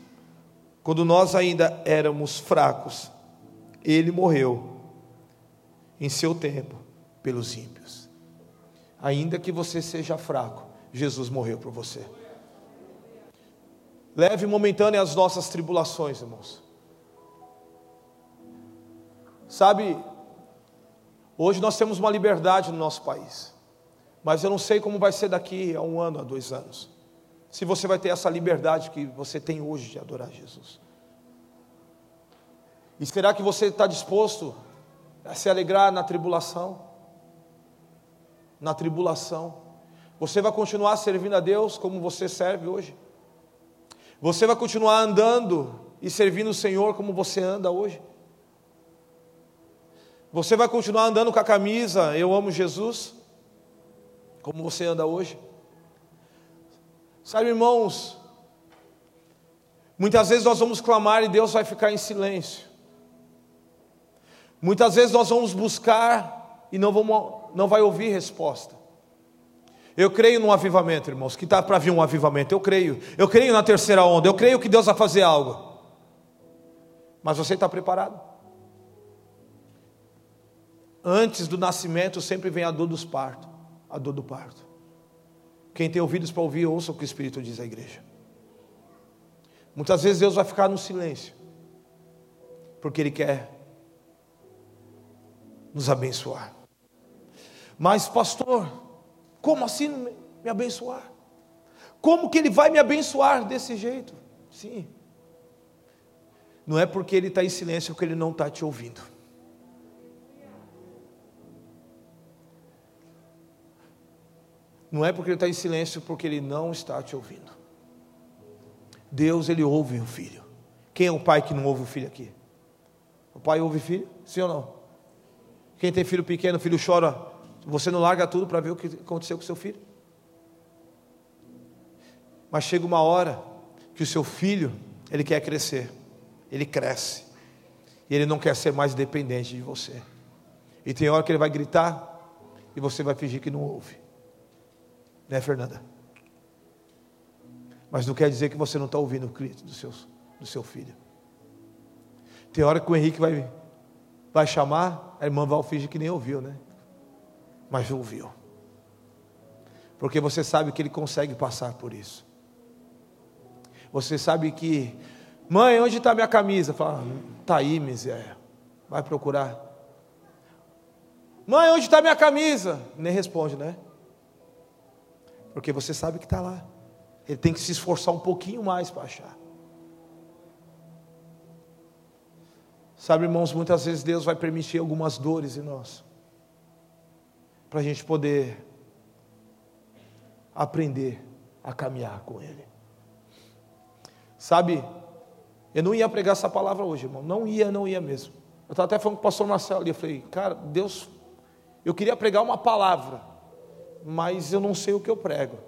quando nós ainda éramos fracos, ele morreu em seu tempo pelos ímpios. Ainda que você seja fraco, Jesus morreu por você. Leve momentâneo as nossas tribulações, irmãos. Sabe, hoje nós temos uma liberdade no nosso país, mas eu não sei como vai ser daqui a um ano, a dois anos. Se você vai ter essa liberdade que você tem hoje de adorar Jesus. E será que você está disposto a se alegrar na tribulação? Na tribulação. Você vai continuar servindo a Deus como você serve hoje? Você vai continuar andando e servindo o Senhor como você anda hoje? Você vai continuar andando com a camisa Eu amo Jesus? Como você anda hoje? Sabe, irmãos, muitas vezes nós vamos clamar e Deus vai ficar em silêncio. Muitas vezes nós vamos buscar e não, vamos, não vai ouvir resposta. Eu creio num avivamento, irmãos, que está para vir um avivamento. Eu creio. Eu creio na terceira onda. Eu creio que Deus vai fazer algo. Mas você está preparado? Antes do nascimento sempre vem a dor dos partos, a dor do parto. Quem tem ouvidos para ouvir, ouça o que o Espírito diz à igreja. Muitas vezes Deus vai ficar no silêncio, porque Ele quer nos abençoar. Mas, pastor, como assim me abençoar? Como que Ele vai me abençoar desse jeito? Sim. Não é porque Ele está em silêncio que Ele não está te ouvindo. Não é porque ele está em silêncio, porque ele não está te ouvindo. Deus, ele ouve o filho. Quem é o pai que não ouve o filho aqui? O pai ouve o filho? Sim ou não? Quem tem filho pequeno, filho chora, você não larga tudo para ver o que aconteceu com seu filho? Mas chega uma hora que o seu filho, ele quer crescer, ele cresce, e ele não quer ser mais dependente de você. E tem hora que ele vai gritar, e você vai fingir que não ouve. Né, Fernanda? Mas não quer dizer que você não está ouvindo o grito do seu, do seu filho. Tem hora que o Henrique vai, vai chamar, a irmã Val que nem ouviu, né? Mas ouviu. Porque você sabe que ele consegue passar por isso. Você sabe que, mãe, onde está minha camisa? Fala, está aí, miséria. Vai procurar. Mãe, onde está minha camisa? Nem responde, né? Porque você sabe que está lá. Ele tem que se esforçar um pouquinho mais para achar. Sabe, irmãos, muitas vezes Deus vai permitir algumas dores em nós, para a gente poder aprender a caminhar com Ele. Sabe, eu não ia pregar essa palavra hoje, irmão, não ia, não ia mesmo. Eu estava até falando com o pastor Marcelo ali, eu falei, cara, Deus, eu queria pregar uma palavra, mas eu não sei o que eu prego.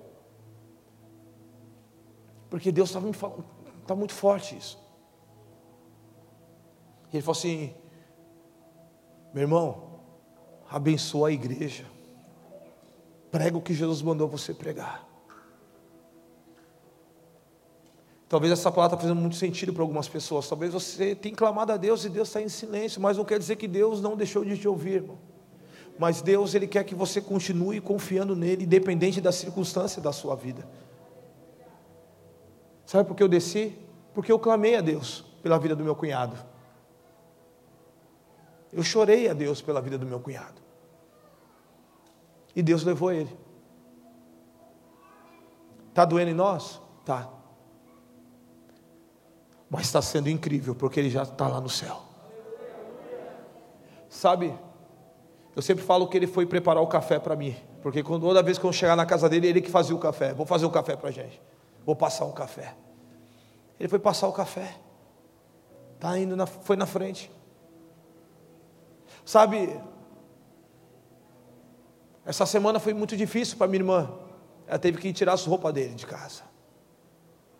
Porque Deus me falando, está muito forte isso. E ele falou assim: meu irmão, abençoa a igreja, prega o que Jesus mandou você pregar. Talvez essa palavra está fazendo muito sentido para algumas pessoas. Talvez você tenha clamado a Deus e Deus está em silêncio, mas não quer dizer que Deus não deixou de te ouvir, irmão. Mas Deus, Ele quer que você continue confiando nele, independente da circunstância da sua vida. Sabe por que eu desci? Porque eu clamei a Deus pela vida do meu cunhado. Eu chorei a Deus pela vida do meu cunhado. E Deus levou ele. Está doendo em nós? Tá. Mas está sendo incrível, porque ele já está lá no céu. Sabe, eu sempre falo que ele foi preparar o café para mim. Porque quando, toda vez que eu chegar na casa dele, ele que fazia o café. Vou fazer o café para a gente. Vou passar um café. Ele foi passar o café. Tá indo na, foi na frente. Sabe, essa semana foi muito difícil para minha irmã. Ela teve que tirar as roupas dele de casa.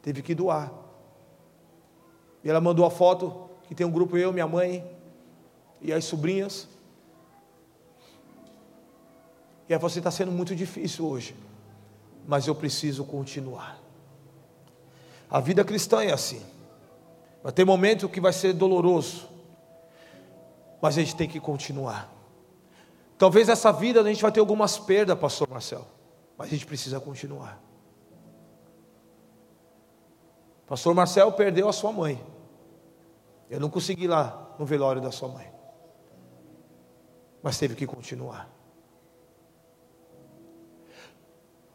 Teve que doar. E ela mandou a foto que tem um grupo eu, minha mãe e as sobrinhas. E falou assim: está sendo muito difícil hoje, mas eu preciso continuar. A vida cristã é assim. Vai ter momento que vai ser doloroso, mas a gente tem que continuar. Talvez essa vida a gente vai ter algumas perdas, pastor Marcelo, mas a gente precisa continuar. Pastor Marcelo perdeu a sua mãe. Eu não consegui ir lá no velório da sua mãe. Mas teve que continuar.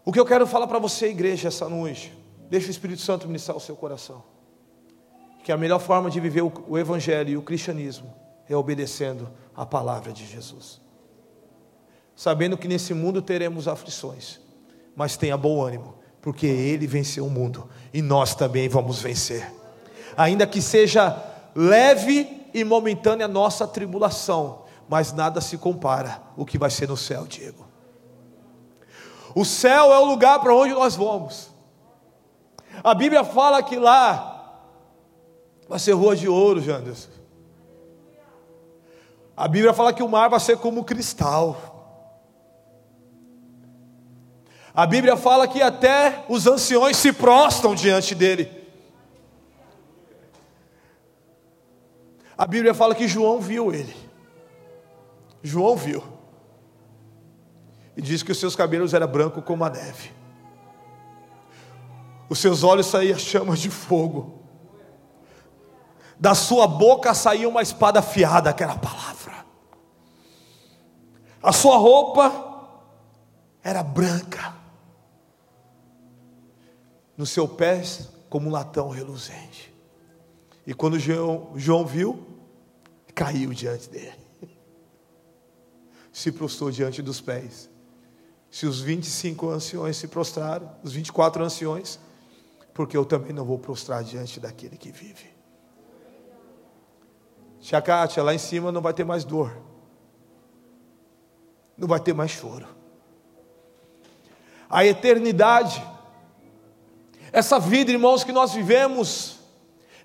O que eu quero falar para você, igreja, essa noite, deixa o Espírito Santo ministrar o seu coração. Que a melhor forma de viver o Evangelho e o cristianismo é obedecendo a palavra de Jesus. Sabendo que nesse mundo teremos aflições, mas tenha bom ânimo, porque Ele venceu o mundo e nós também vamos vencer. Ainda que seja leve e momentânea a nossa tribulação, mas nada se compara o que vai ser no céu, Diego. O céu é o lugar para onde nós vamos. A Bíblia fala que lá vai ser rua de ouro, Janderson. A Bíblia fala que o mar vai ser como cristal. A Bíblia fala que até os anciões se prostram diante dele. A Bíblia fala que João viu ele. João viu. E diz que os seus cabelos eram brancos como a neve. Os seus olhos saíam chamas de fogo. Da sua boca saía uma espada afiada, que era a palavra. A sua roupa era branca. No seu pé, como um latão reluzente. E quando João, João viu, caiu diante dele. Se prostrou diante dos pés. Se os 25 anciões se prostraram, os 24 anciões, porque eu também não vou prostrar diante daquele que vive. Tia Kátia, lá em cima não vai ter mais dor, não vai ter mais choro. A eternidade, essa vida, irmãos, que nós vivemos,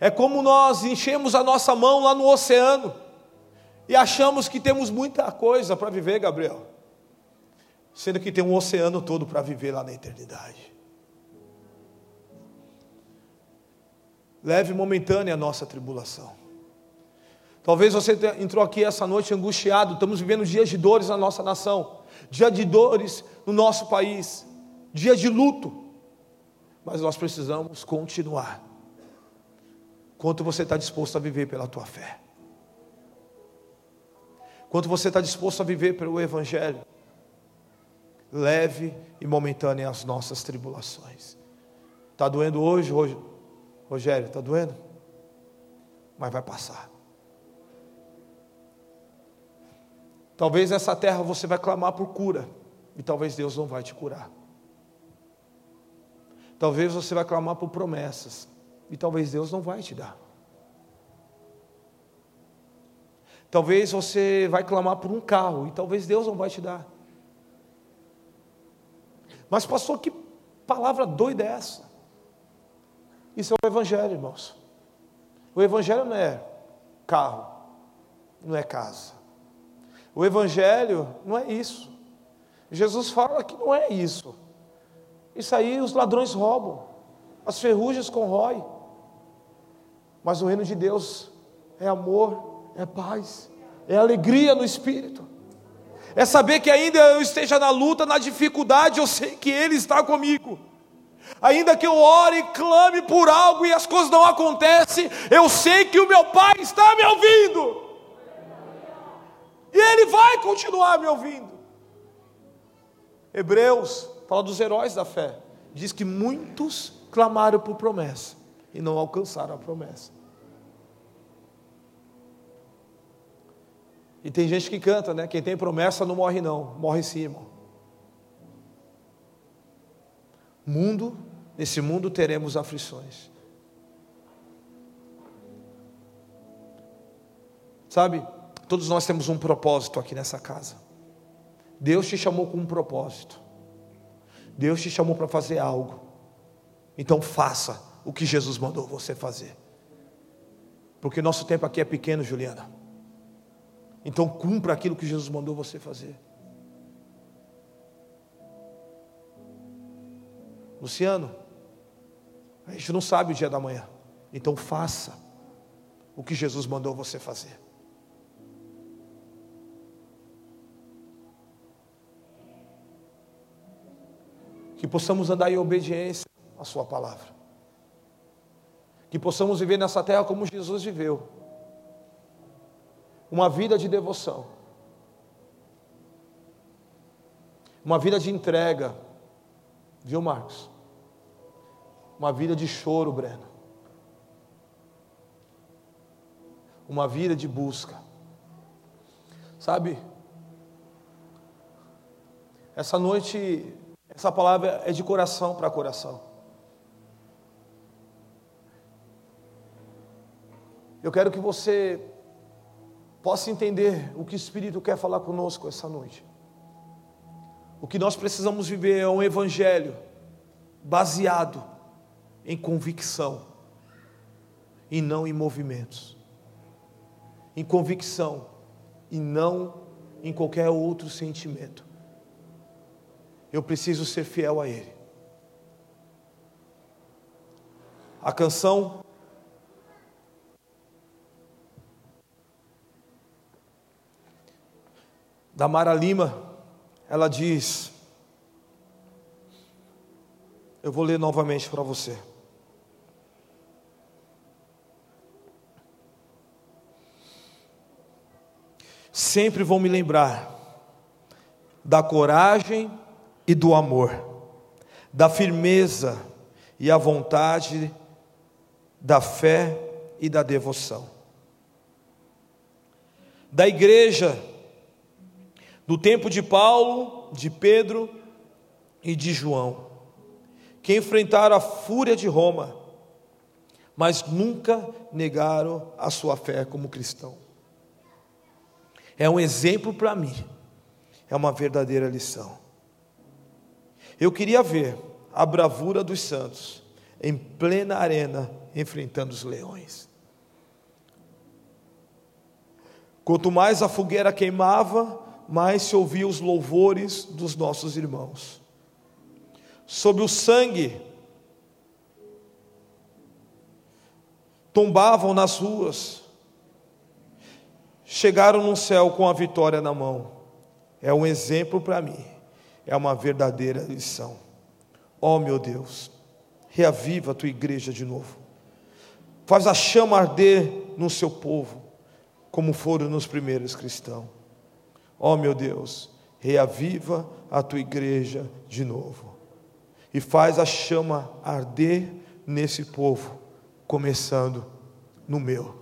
é como nós enchemos a nossa mão lá no oceano e achamos que temos muita coisa para viver, Gabriel, sendo que tem um oceano todo para viver lá na eternidade. Leve momentânea a nossa tribulação. Talvez você entrou aqui essa noite angustiado. Estamos vivendo dias de dores na nossa nação, dia de dores no nosso país, dia de luto. Mas nós precisamos continuar Quanto você está disposto a viver pela tua fé? Quanto você está disposto a viver pelo Evangelho? Leve e momentânea as nossas tribulações. Está doendo hoje, Rogério? Está doendo? Mas vai passar. Talvez nessa terra você vai clamar por cura, e talvez Deus não vai te curar. Talvez você vai clamar por promessas, e talvez Deus não vai te dar. Talvez você vai clamar por um carro, e talvez Deus não vai te dar. Mas, pastor, que palavra doida é essa? Isso é o Evangelho, irmãos. O Evangelho não é carro, não é casa. O Evangelho não é isso. Jesus fala que não é isso. Isso aí os ladrões roubam, as ferrugens corroem. Mas o reino de Deus é amor, é paz, é alegria no espírito. É saber que ainda eu esteja na luta, na dificuldade, eu sei que Ele está comigo. Ainda que eu ore e clame por algo e as coisas não acontecem, eu sei que o meu Pai está me ouvindo. E Ele vai continuar me ouvindo. Hebreus fala dos heróis da fé. Diz que muitos clamaram por promessa e não alcançaram a promessa. E tem gente que canta, né? Quem tem promessa não morre não, morre sim, irmão. Mundo, nesse mundo teremos aflições. Sabe? Todos nós temos um propósito aqui nessa casa. Deus te chamou com um propósito. Deus te chamou para fazer algo. Então faça o que Jesus mandou você fazer. Porque nosso tempo aqui é pequeno, Juliana. Então cumpra aquilo que Jesus mandou você fazer. Luciano, a gente não sabe o dia da manhã. Então faça o que Jesus mandou você fazer. que possamos andar em obediência à Sua palavra, que possamos viver nessa terra como Jesus viveu, uma vida de devoção, uma vida de entrega, viu, Marcos? Uma vida de choro, Breno, uma vida de busca, sabe? Essa noite essa palavra é de coração para coração. Eu quero que você possa entender o que o Espírito quer falar conosco essa noite. O que nós precisamos viver é um evangelho baseado em convicção e não em movimentos. Em convicção e não em qualquer outro sentimento eu preciso ser fiel a Ele. A canção da Mara Lima, ela diz, eu vou ler novamente para você. Sempre vou me lembrar da coragem e do amor, da firmeza e a vontade, da fé e da devoção. Da igreja, do tempo de Paulo, de Pedro e de João, que enfrentaram a fúria de Roma, mas nunca negaram a sua fé como cristão. É um exemplo para mim, é uma verdadeira lição. Eu queria ver a bravura dos santos em plena arena enfrentando os leões. Quanto mais a fogueira queimava, mais se ouvia os louvores dos nossos irmãos. Sob o sangue, tombavam nas ruas, chegaram no céu com a vitória na mão. É um exemplo para mim é uma verdadeira lição. Ó oh, meu Deus, reaviva a tua igreja de novo. Faz a chama arder no seu povo, como foram nos primeiros cristãos. Ó oh, meu Deus, reaviva a tua igreja de novo. E faz a chama arder nesse povo, começando no meu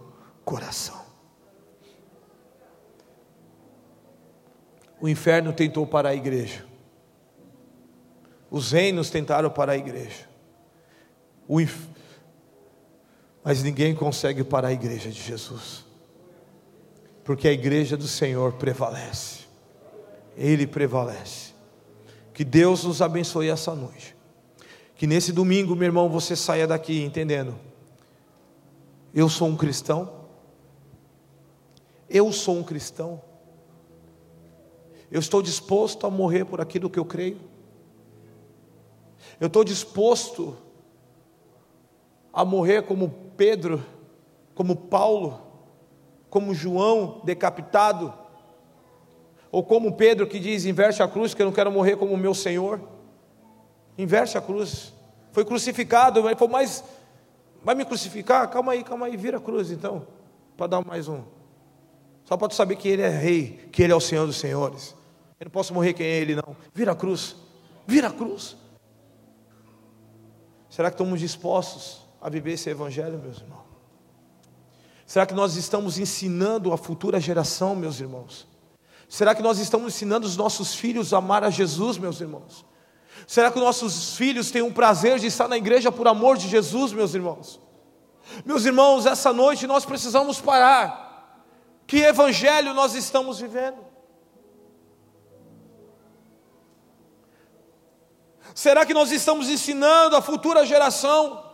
coração. O inferno tentou parar a igreja. Os reinos tentaram parar a igreja. Inf... Mas ninguém consegue parar a igreja de Jesus. Porque a igreja do Senhor prevalece. Ele prevalece. Que Deus nos abençoe essa noite. Que nesse domingo, meu irmão, você saia daqui entendendo. Eu sou um cristão. Eu sou um cristão. Eu estou disposto a morrer por aquilo que eu creio. Eu estou disposto a morrer como Pedro, como Paulo, como João decapitado, ou como Pedro que diz: inverte a cruz, que eu não quero morrer como meu Senhor. Inverte a cruz. Foi crucificado, ele falou: Mas vai me crucificar? Calma aí, calma aí, vira a cruz então, para dar mais um. Só para tu saber que Ele é Rei, que Ele é o Senhor dos Senhores. Eu não posso morrer quem é Ele, não. Vira a cruz, vira a cruz. Será que estamos dispostos a viver esse Evangelho, meus irmãos? Será que nós estamos ensinando a futura geração, meus irmãos? Será que nós estamos ensinando os nossos filhos a amar a Jesus, meus irmãos? Será que nossos filhos têm um prazer de estar na igreja por amor de Jesus, meus irmãos? Meus irmãos, essa noite nós precisamos parar que evangelho nós estamos vivendo? Será que nós estamos ensinando a futura geração?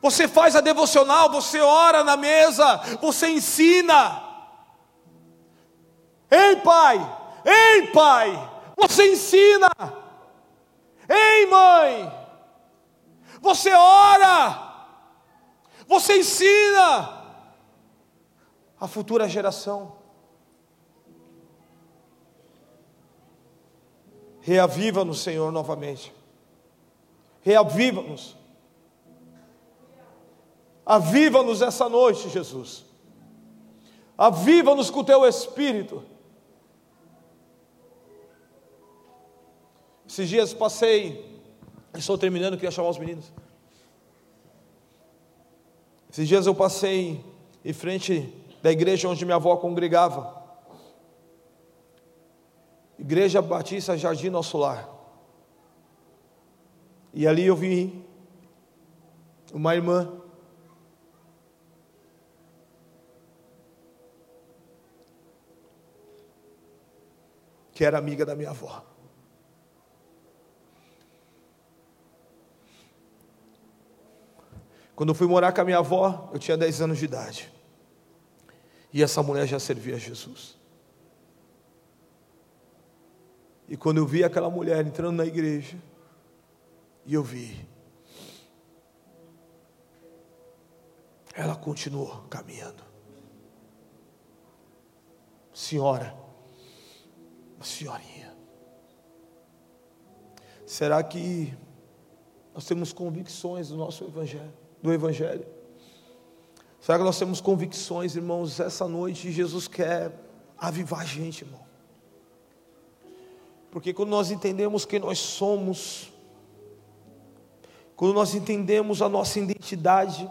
Você faz a devocional, você ora na mesa, você ensina. Ei, pai, ei, pai, você ensina. Ei, mãe, você ora, você ensina a futura geração. Reaviva-nos, Senhor, novamente. Reaviva-nos. Aviva-nos essa noite, Jesus. Aviva-nos com o teu espírito. Esses dias passei, estou terminando, queria chamar os meninos. Esses dias eu passei em frente da igreja onde minha avó congregava. Igreja Batista Jardim Nosso Lar. E ali eu vi uma irmã que era amiga da minha avó. Quando eu fui morar com a minha avó, eu tinha 10 anos de idade. E essa mulher já servia a Jesus. E quando eu vi aquela mulher entrando na igreja, e eu vi, ela continuou caminhando. Senhora, senhorinha, será que nós temos convicções do nosso evangelho, do evangelho? Será que nós temos convicções, irmãos? Essa noite Jesus quer avivar a gente, irmão. Porque quando nós entendemos quem nós somos, quando nós entendemos a nossa identidade,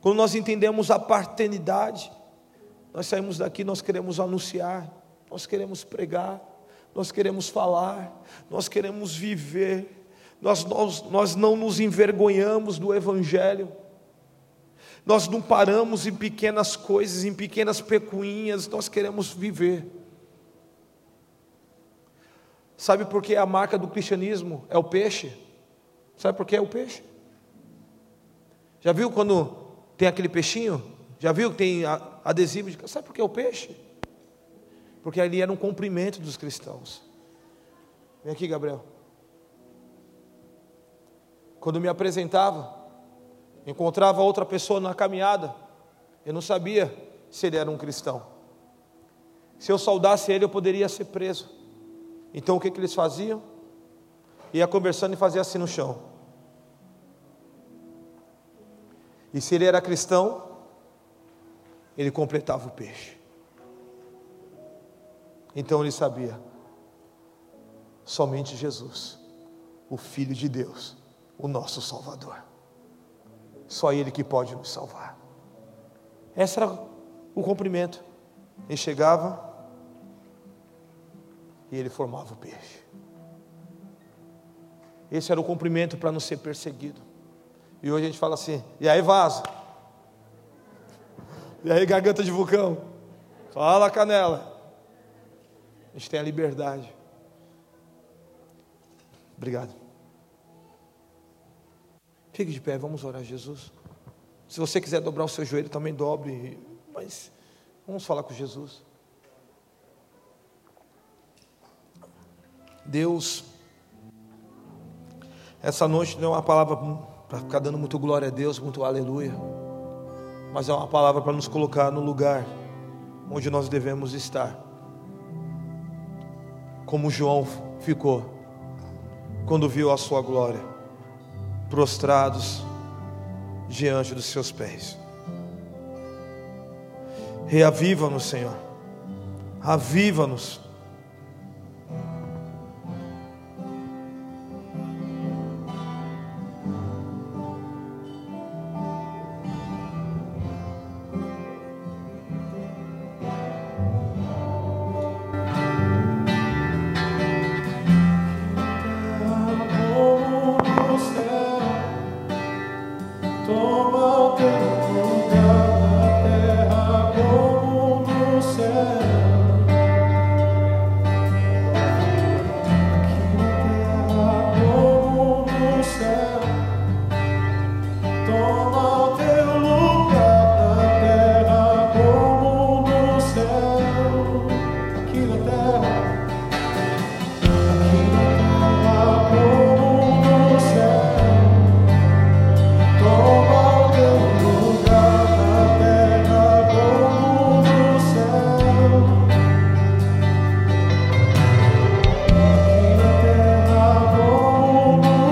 quando nós entendemos a paternidade, nós saímos daqui, nós queremos anunciar, nós queremos pregar, nós queremos falar, nós queremos viver, nós, nós, nós não nos envergonhamos do Evangelho. Nós não paramos em pequenas coisas, em pequenas pecuinhas, nós queremos viver. Sabe por que a marca do cristianismo é o peixe? Sabe por que é o peixe? Já viu quando tem aquele peixinho? Já viu que tem adesivo? De... Sabe por que é o peixe? Porque ali era um cumprimento dos cristãos. Vem aqui, Gabriel. Quando me apresentava, encontrava outra pessoa na caminhada, eu não sabia se ele era um cristão. Se eu saudasse ele, eu poderia ser preso. Então o que, que eles faziam? Ia conversando e fazia assim no chão. E se ele era cristão, ele completava o peixe. Então ele sabia, somente Jesus, o Filho de Deus, o nosso Salvador. Só Ele que pode nos salvar. Esse era o cumprimento. Ele chegava, e ele formava o peixe. Esse era o cumprimento para não ser perseguido. E hoje a gente fala assim: e aí, vaza? E aí, garganta de vulcão? Fala, canela. A gente tem a liberdade. Obrigado. Fique de pé, vamos orar, Jesus. Se você quiser dobrar o seu joelho, também dobre. Mas vamos falar com Jesus. Deus, essa noite não é uma palavra para ficar dando muito glória a Deus, muito aleluia, mas é uma palavra para nos colocar no lugar onde nós devemos estar, como João ficou quando viu a sua glória, prostrados diante dos seus pés. Reaviva-nos, Senhor, aviva-nos